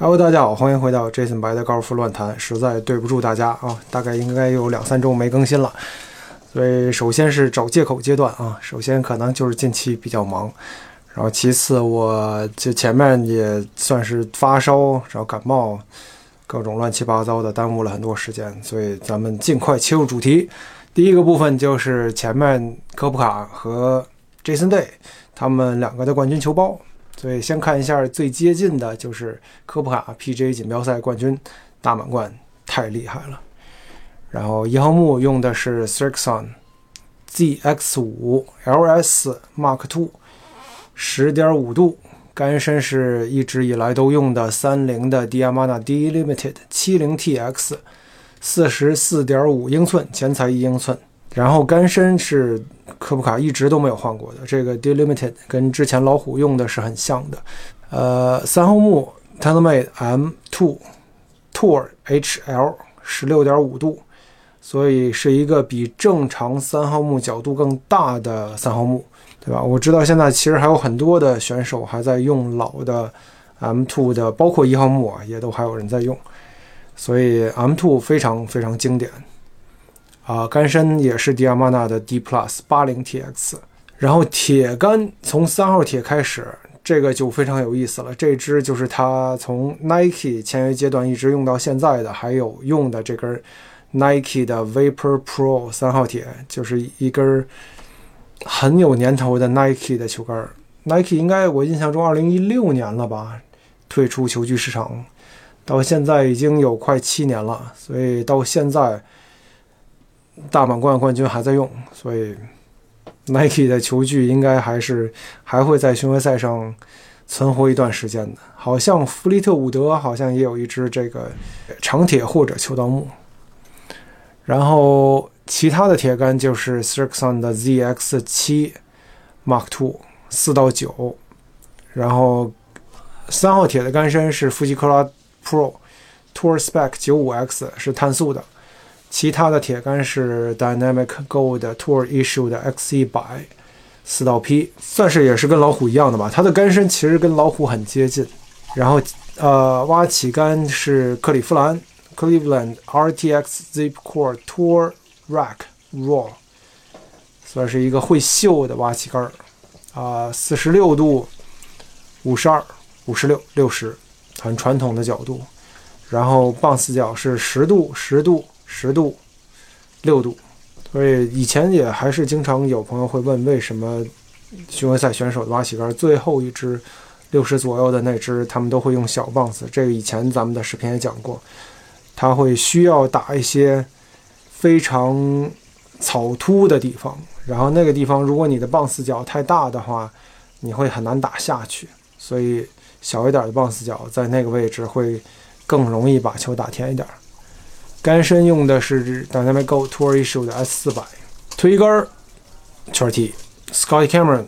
Hello，大家好，欢迎回到 Jason 白的高尔夫乱谈。实在对不住大家啊，大概应该有两三周没更新了，所以首先是找借口阶段啊。首先可能就是近期比较忙，然后其次我就前面也算是发烧，然后感冒，各种乱七八糟的耽误了很多时间，所以咱们尽快切入主题。第一个部分就是前面科普卡和 Jason Day 他们两个的冠军球包。所以先看一下最接近的，就是科普卡 P.G. 锦标赛冠军大满贯，太厉害了。然后一号木用的是 Srixon ZX5 LS Mark II，十点五度，杆身是一直以来都用的三菱的 Diamana D Limited 70TX，四十四点五英寸，前裁一英寸。然后杆身是科普卡一直都没有换过的，这个 Delimited 跟之前老虎用的是很像的。呃，三号木 TaylorMade M2 Tour HL 十六点五度，所以是一个比正常三号木角度更大的三号木，对吧？我知道现在其实还有很多的选手还在用老的 M2 的，包括一号木啊，也都还有人在用，所以 M2 非常非常经典。啊，杆身也是 Diamana 的 D Plus 八零 TX，然后铁杆从三号铁开始，这个就非常有意思了。这支就是他从 Nike 签约阶段一直用到现在的，还有用的这根 Nike 的 Vapor Pro 三号铁，就是一根很有年头的 Nike 的球杆。Nike 应该我印象中二零一六年了吧，退出球具市场，到现在已经有快七年了，所以到现在。大满贯冠军还在用，所以 Nike 的球具应该还是还会在巡回赛上存活一段时间的。好像弗利特伍德好像也有一支这个长铁或者秋刀木。然后其他的铁杆就是 Srixon 的 ZX7 Mark Two 四到九，然后三号铁的杆身是富吉克拉 Pro Tour Spec 95X 是碳素的。其他的铁杆是 Dynamic Gold Tour Issue 的 X 一百四道 P，算是也是跟老虎一样的吧。它的杆身其实跟老虎很接近。然后，呃，挖起杆是克利夫兰 Cleveland RTX Zip Core Tour Rack Raw，算是一个会秀的挖起杆儿。啊，四十六度、五十二、五十六、六十，很传统的角度。然后棒死角是十度、十度。十度，六度，所以以前也还是经常有朋友会问，为什么巡回赛选手的挖起杆最后一支六十左右的那支，他们都会用小棒子？这个以前咱们的视频也讲过，他会需要打一些非常草突的地方，然后那个地方如果你的棒死角太大的话，你会很难打下去，所以小一点的棒死角在那个位置会更容易把球打甜一点。杆身用的是 Dynamic Go Tour Issue 的 S 四百，推杆圈 T Scotty Cameron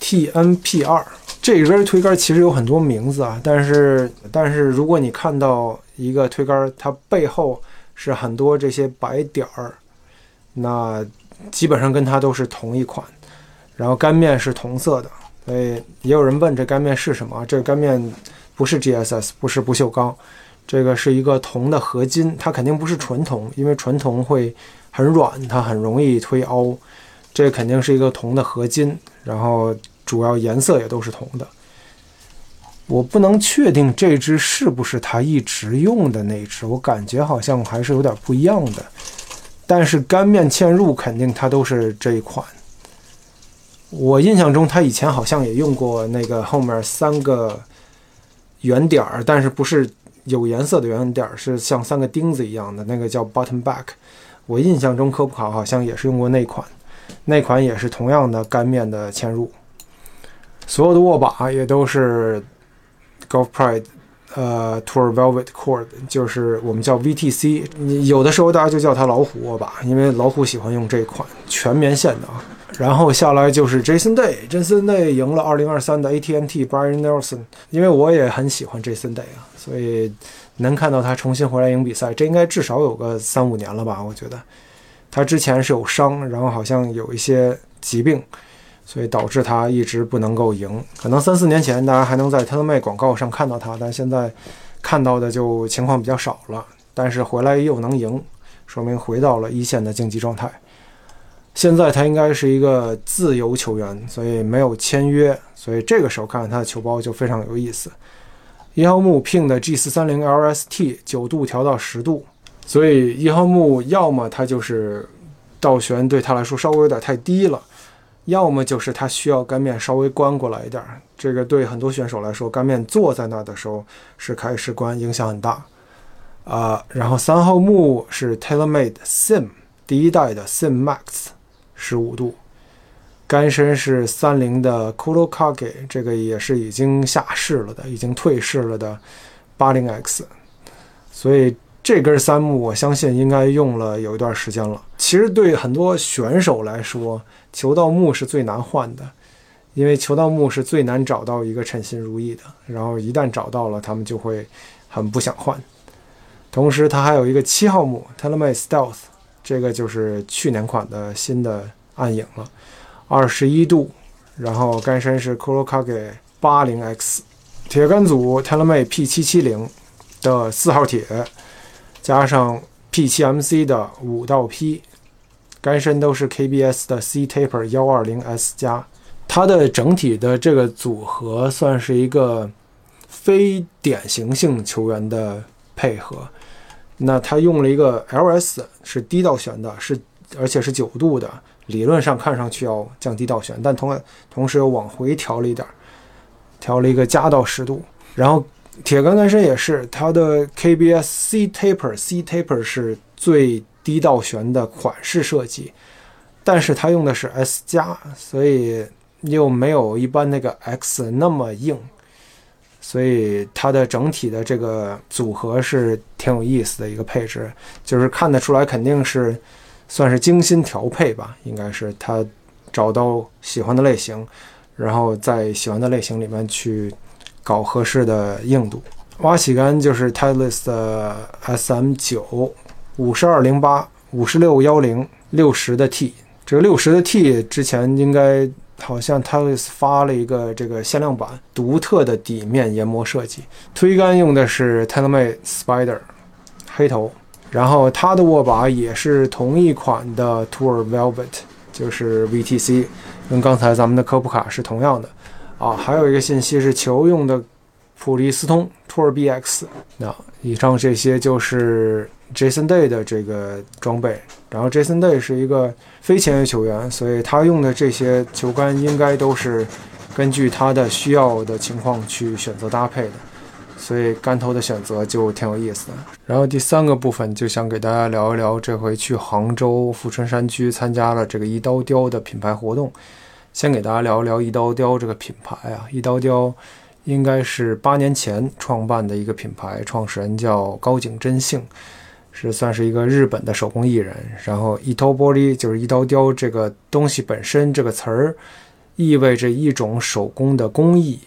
TNP 二。这根推杆其实有很多名字啊，但是但是如果你看到一个推杆，它背后是很多这些白点儿，那基本上跟它都是同一款。然后杆面是同色的，所以也有人问这杆面是什么？这个杆面不是 GSS，不是不锈钢。这个是一个铜的合金，它肯定不是纯铜，因为纯铜会很软，它很容易推凹。这肯定是一个铜的合金，然后主要颜色也都是铜的。我不能确定这只是不是他一直用的那只，我感觉好像还是有点不一样的。但是干面嵌入肯定它都是这一款。我印象中他以前好像也用过那个后面三个圆点儿，但是不是。有颜色的圆点是像三个钉子一样的，那个叫 button back。我印象中科普卡好像也是用过那款，那款也是同样的干面的嵌入。所有的握把也都是 Golf Pride，呃，Tour Velvet Cord，就是我们叫 VTC。有的时候大家就叫它老虎握把，因为老虎喜欢用这款全棉线的啊。然后下来就是 Jason Day，Jason Day 赢了2023的 AT&T Brian Nelson，因为我也很喜欢 Jason Day 啊，所以能看到他重新回来赢比赛，这应该至少有个三五年了吧？我觉得他之前是有伤，然后好像有一些疾病，所以导致他一直不能够赢。可能三四年前大家还能在 TaylorMade 广告上看到他，但现在看到的就情况比较少了。但是回来又能赢，说明回到了一线的竞技状态。现在他应该是一个自由球员，所以没有签约，所以这个时候看看他的球包就非常有意思。一号木 Ping 的 G 四三零 LST 九度调到十度，所以一号木要么他就是倒旋对他来说稍微有点太低了。要么就是他需要杆面稍微关过来一点，这个对很多选手来说，杆面坐在那的时候是开始关影响很大。啊，然后三号木是 TaylorMade Sim 第一代的 Sim Max，十五度，杆身是三菱的 Kurokage，这个也是已经下市了的，已经退市了的八零 X，所以。这根三木，我相信应该用了有一段时间了。其实对很多选手来说，球道木是最难换的，因为球道木是最难找到一个称心如意的。然后一旦找到了，他们就会很不想换。同时，它还有一个七号木 TaylorMade Stealth，这个就是去年款的新的暗影了，二十一度，然后杆身是 Kurokage 八零 X，铁杆组 TaylorMade P 七七零的四号铁。加上 P7MC 的五道 P，杆身都是 KBS 的 C Taper 幺二零 S 加，它的整体的这个组合算是一个非典型性球员的配合。那它用了一个 LS 是低倒旋的，是而且是九度的，理论上看上去要降低倒旋，但同同时又往回调了一点，调了一个加到十度，然后。铁杆杆身也是，它的 KBS C Taper C Taper 是最低倒旋的款式设计，但是它用的是 S 加，所以又没有一般那个 X 那么硬，所以它的整体的这个组合是挺有意思的一个配置，就是看得出来肯定是算是精心调配吧，应该是他找到喜欢的类型，然后在喜欢的类型里面去。搞合适的硬度，挖起杆就是 t e l e s 的 SM 九五十二零八五十六幺零六十的 T，这个六十的 T 之前应该好像 t a l i s 发了一个这个限量版独特的底面研磨设计，推杆用的是 TaylorMade Spider 黑头，然后它的握把也是同一款的 Tour Velvet，就是 VTC，跟刚才咱们的科普卡是同样的。啊，还有一个信息是球用的普利司通 Tour BX。那以上这些就是 Jason Day 的这个装备。然后 Jason Day 是一个非签约球员，所以他用的这些球杆应该都是根据他的需要的情况去选择搭配的，所以杆头的选择就挺有意思的。然后第三个部分就想给大家聊一聊，这回去杭州富春山居参加了这个一刀雕的品牌活动。先给大家聊一聊一刀雕这个品牌啊，一刀雕应该是八年前创办的一个品牌，创始人叫高井真幸，是算是一个日本的手工艺人。然后一刀玻璃就是一刀雕这个东西本身这个词儿，意味着一种手工的工艺，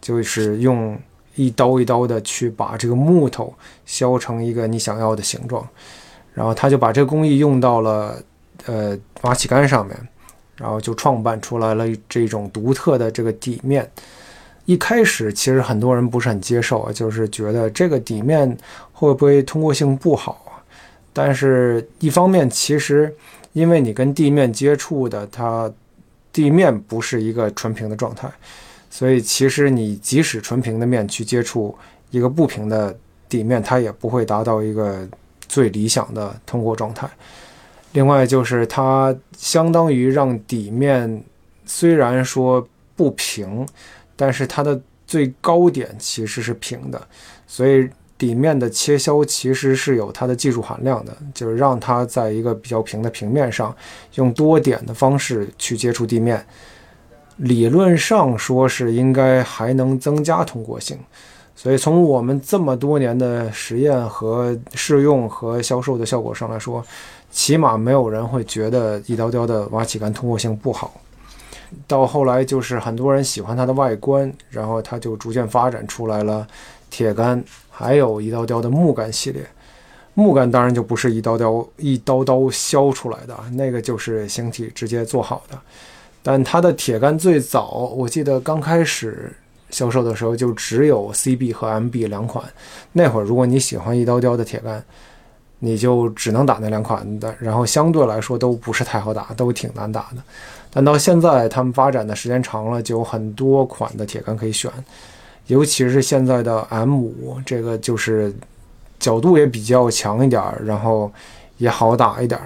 就是用一刀一刀的去把这个木头削成一个你想要的形状，然后他就把这个工艺用到了呃瓦起杆上面。然后就创办出来了这种独特的这个底面。一开始其实很多人不是很接受啊，就是觉得这个底面会不会通过性不好？但是一方面，其实因为你跟地面接触的，它地面不是一个纯平的状态，所以其实你即使纯平的面去接触一个不平的地面，它也不会达到一个最理想的通过状态。另外就是它相当于让底面虽然说不平，但是它的最高点其实是平的，所以底面的切削其实是有它的技术含量的，就是让它在一个比较平的平面上用多点的方式去接触地面，理论上说是应该还能增加通过性。所以从我们这么多年的实验和试用和销售的效果上来说。起码没有人会觉得一刀雕的挖起杆通过性不好。到后来就是很多人喜欢它的外观，然后它就逐渐发展出来了铁杆，还有一刀雕的木杆系列。木杆当然就不是一刀雕一刀刀削出来的，那个就是形体直接做好的。但它的铁杆最早，我记得刚开始销售的时候就只有 CB 和 MB 两款。那会儿如果你喜欢一刀雕的铁杆，你就只能打那两款的，然后相对来说都不是太好打，都挺难打的。但到现在他们发展的时间长了，就有很多款的铁杆可以选，尤其是现在的 M 五，这个就是角度也比较强一点，然后也好打一点。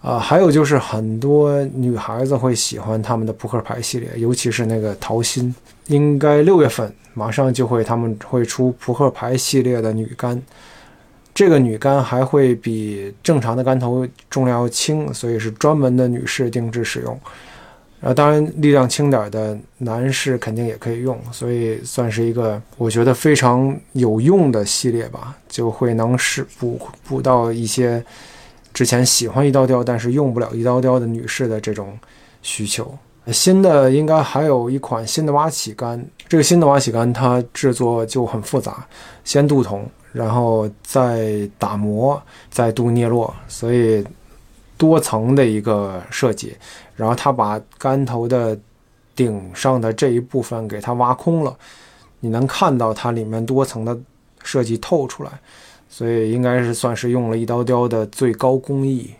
啊，还有就是很多女孩子会喜欢他们的扑克牌系列，尤其是那个桃心，应该六月份马上就会他们会出扑克牌系列的女杆，这个女杆还会比正常的杆头重量要轻，所以是专门的女士定制使用。然后当然力量轻点的男士肯定也可以用，所以算是一个我觉得非常有用的系列吧，就会能使补补到一些。之前喜欢一刀雕，但是用不了一刀雕的女士的这种需求。新的应该还有一款新的挖起杆，这个新的挖起杆它制作就很复杂，先镀铜，然后再打磨，再镀镍铬，所以多层的一个设计。然后它把杆头的顶上的这一部分给它挖空了，你能看到它里面多层的设计透出来。所以应该是算是用了一刀雕的最高工艺。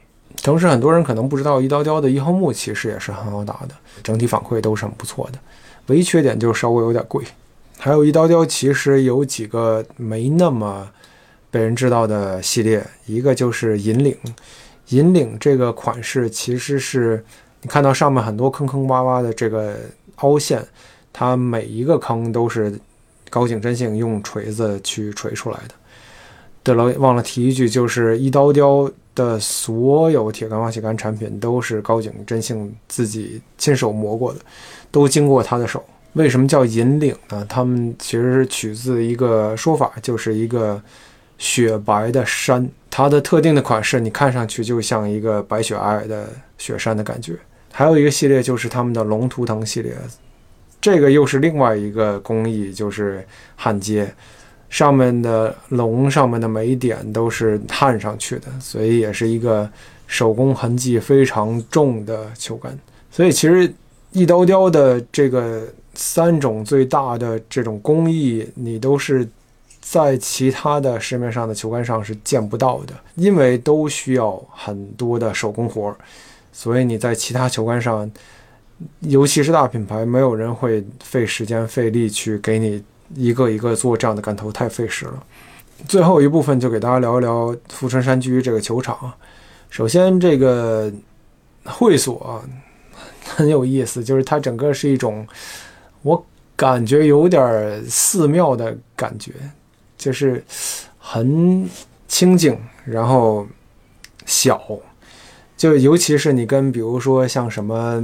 同时，很多人可能不知道，一刀雕的一号木其实也是很好打的，整体反馈都是很不错的。唯一缺点就是稍微有点贵。还有一刀雕其实有几个没那么被人知道的系列，一个就是引领。银领这个款式其实是你看到上面很多坑坑洼洼的这个凹陷，它每一个坑都是高井真幸用锤子去锤出来的。对了，忘了提一句，就是一刀雕的所有铁杆挖起杆产品都是高井真幸自己亲手磨过的，都经过他的手。为什么叫银领呢？他们其实是取自一个说法，就是一个雪白的山，它的特定的款式，你看上去就像一个白雪皑皑的雪山的感觉。还有一个系列就是他们的龙图腾系列，这个又是另外一个工艺，就是焊接。上面的龙上面的每一点都是焊上去的，所以也是一个手工痕迹非常重的球杆。所以其实一刀雕的这个三种最大的这种工艺，你都是在其他的市面上的球杆上是见不到的，因为都需要很多的手工活儿。所以你在其他球杆上，尤其是大品牌，没有人会费时间费力去给你。一个一个做这样的杆头太费时了。最后一部分就给大家聊一聊富春山居这个球场。首先，这个会所很有意思，就是它整个是一种我感觉有点寺庙的感觉，就是很清静，然后小，就尤其是你跟比如说像什么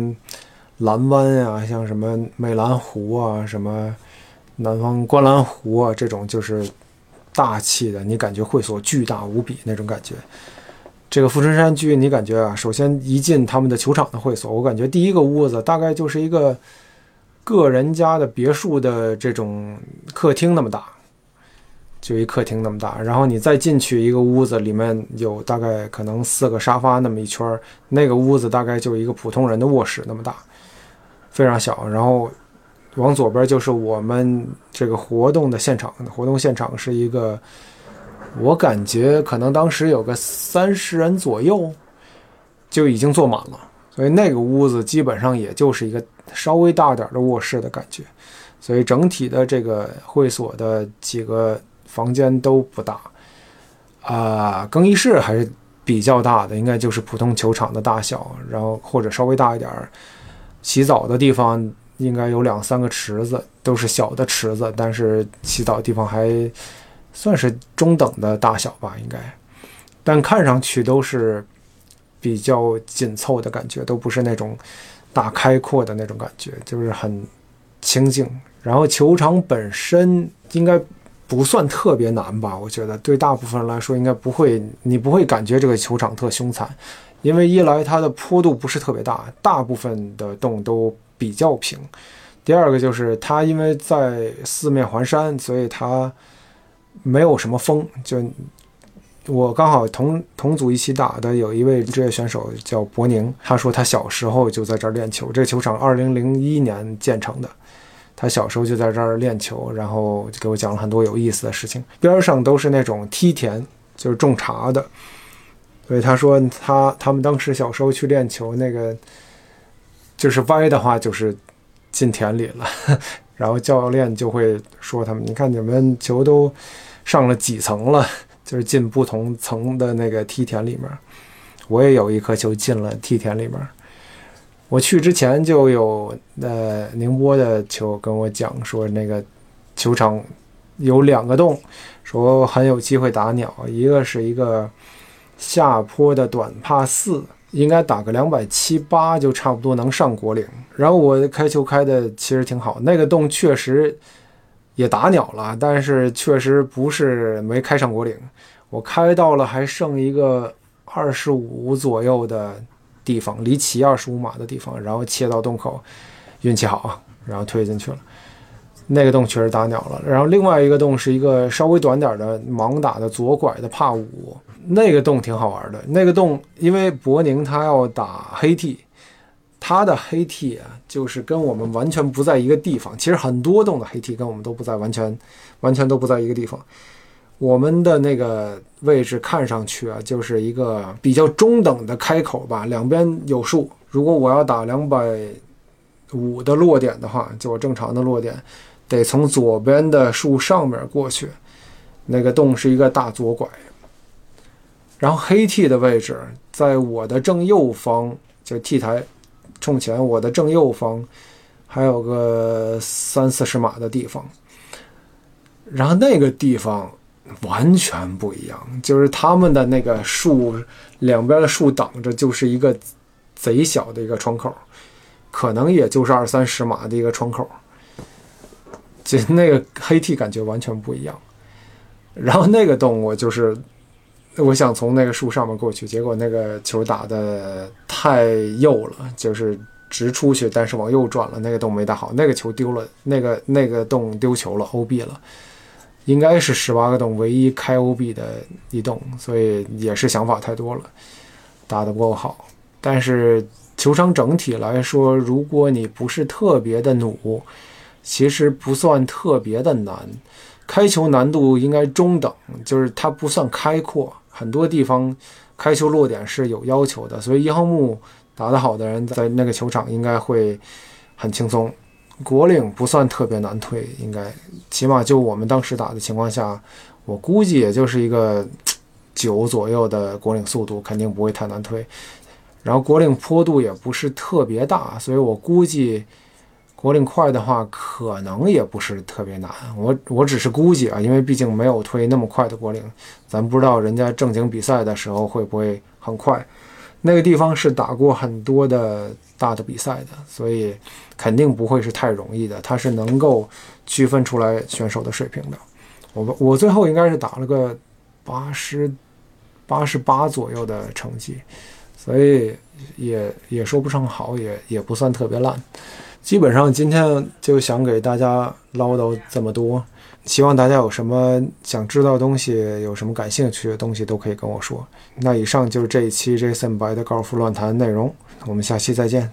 蓝湾啊，像什么美兰湖啊，什么。南方观澜湖啊，这种就是大气的，你感觉会所巨大无比那种感觉。这个富春山居，你感觉啊，首先一进他们的球场的会所，我感觉第一个屋子大概就是一个个人家的别墅的这种客厅那么大，就一客厅那么大。然后你再进去一个屋子，里面有大概可能四个沙发那么一圈那个屋子大概就一个普通人的卧室那么大，非常小。然后。往左边就是我们这个活动的现场，活动现场是一个，我感觉可能当时有个三十人左右，就已经坐满了，所以那个屋子基本上也就是一个稍微大点的卧室的感觉，所以整体的这个会所的几个房间都不大，啊，更衣室还是比较大的，应该就是普通球场的大小，然后或者稍微大一点，洗澡的地方。应该有两三个池子，都是小的池子，但是洗澡地方还算是中等的大小吧，应该。但看上去都是比较紧凑的感觉，都不是那种大开阔的那种感觉，就是很清静。然后球场本身应该不算特别难吧？我觉得对大部分人来说应该不会，你不会感觉这个球场特凶残，因为一来它的坡度不是特别大，大部分的洞都。比较平，第二个就是它因为在四面环山，所以它没有什么风。就我刚好同同组一起打的有一位职业选手叫博宁，他说他小时候就在这儿练球。这个球场二零零一年建成的，他小时候就在这儿练球，然后就给我讲了很多有意思的事情。边上都是那种梯田，就是种茶的。所以他说他他们当时小时候去练球，那个就是歪的话就是进田里了。然后教练就会说他们：“你看你们球都上了几层了，就是进不同层的那个梯田里面。我也有一颗球进了梯田里面。我去之前就有呃宁波的球跟我讲说，那个球场有两个洞，说很有机会打鸟，一个是一个下坡的短帕四。”应该打个两百七八就差不多能上果岭。然后我开球开的其实挺好，那个洞确实也打鸟了，但是确实不是没开上果岭。我开到了还剩一个二十五左右的地方，离旗二十五码的地方，然后切到洞口，运气好，然后推进去了。那个洞确实打鸟了。然后另外一个洞是一个稍微短点的盲打的左拐的帕五。那个洞挺好玩的，那个洞因为博宁他要打黑 T，他的黑 T 啊，就是跟我们完全不在一个地方。其实很多洞的黑 T 跟我们都不在完全，完全都不在一个地方。我们的那个位置看上去啊，就是一个比较中等的开口吧，两边有树。如果我要打两百五的落点的话，就我正常的落点，得从左边的树上面过去。那个洞是一个大左拐。然后黑 T 的位置在我的正右方，就 T 台冲前，我的正右方还有个三四十码的地方。然后那个地方完全不一样，就是他们的那个树两边的树挡着，就是一个贼小的一个窗口，可能也就是二三十码的一个窗口。就那个黑 T 感觉完全不一样。然后那个洞我就是。我想从那个树上面过去，结果那个球打的太右了，就是直出去，但是往右转了，那个洞没打好，那个球丢了，那个那个洞丢球了，OB 了，应该是十八个洞唯一开 OB 的一洞，所以也是想法太多了，打得不够好。但是球场整体来说，如果你不是特别的努，其实不算特别的难，开球难度应该中等，就是它不算开阔。很多地方开球落点是有要求的，所以一号木打得好的人在那个球场应该会很轻松。国领不算特别难推，应该起码就我们当时打的情况下，我估计也就是一个九左右的国领速度，肯定不会太难推。然后国领坡度也不是特别大，所以我估计。国领快的话，可能也不是特别难。我我只是估计啊，因为毕竟没有推那么快的国领，咱不知道人家正经比赛的时候会不会很快。那个地方是打过很多的大的比赛的，所以肯定不会是太容易的。它是能够区分出来选手的水平的。我我最后应该是打了个八十八十八左右的成绩，所以也也说不上好，也也不算特别烂。基本上今天就想给大家唠叨这么多，希望大家有什么想知道的东西，有什么感兴趣的东西都可以跟我说。那以上就是这一期 Jason 白的高尔夫乱谈内容，我们下期再见。